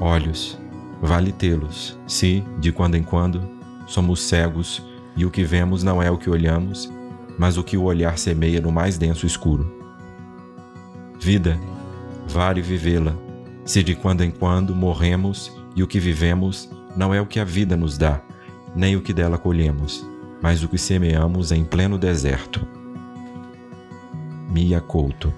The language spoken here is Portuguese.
Olhos, vale tê-los, se, de quando em quando, somos cegos e o que vemos não é o que olhamos, mas o que o olhar semeia no mais denso escuro. Vida, vale vivê-la, se de quando em quando morremos e o que vivemos não é o que a vida nos dá, nem o que dela colhemos, mas o que semeamos em pleno deserto. Mia Couto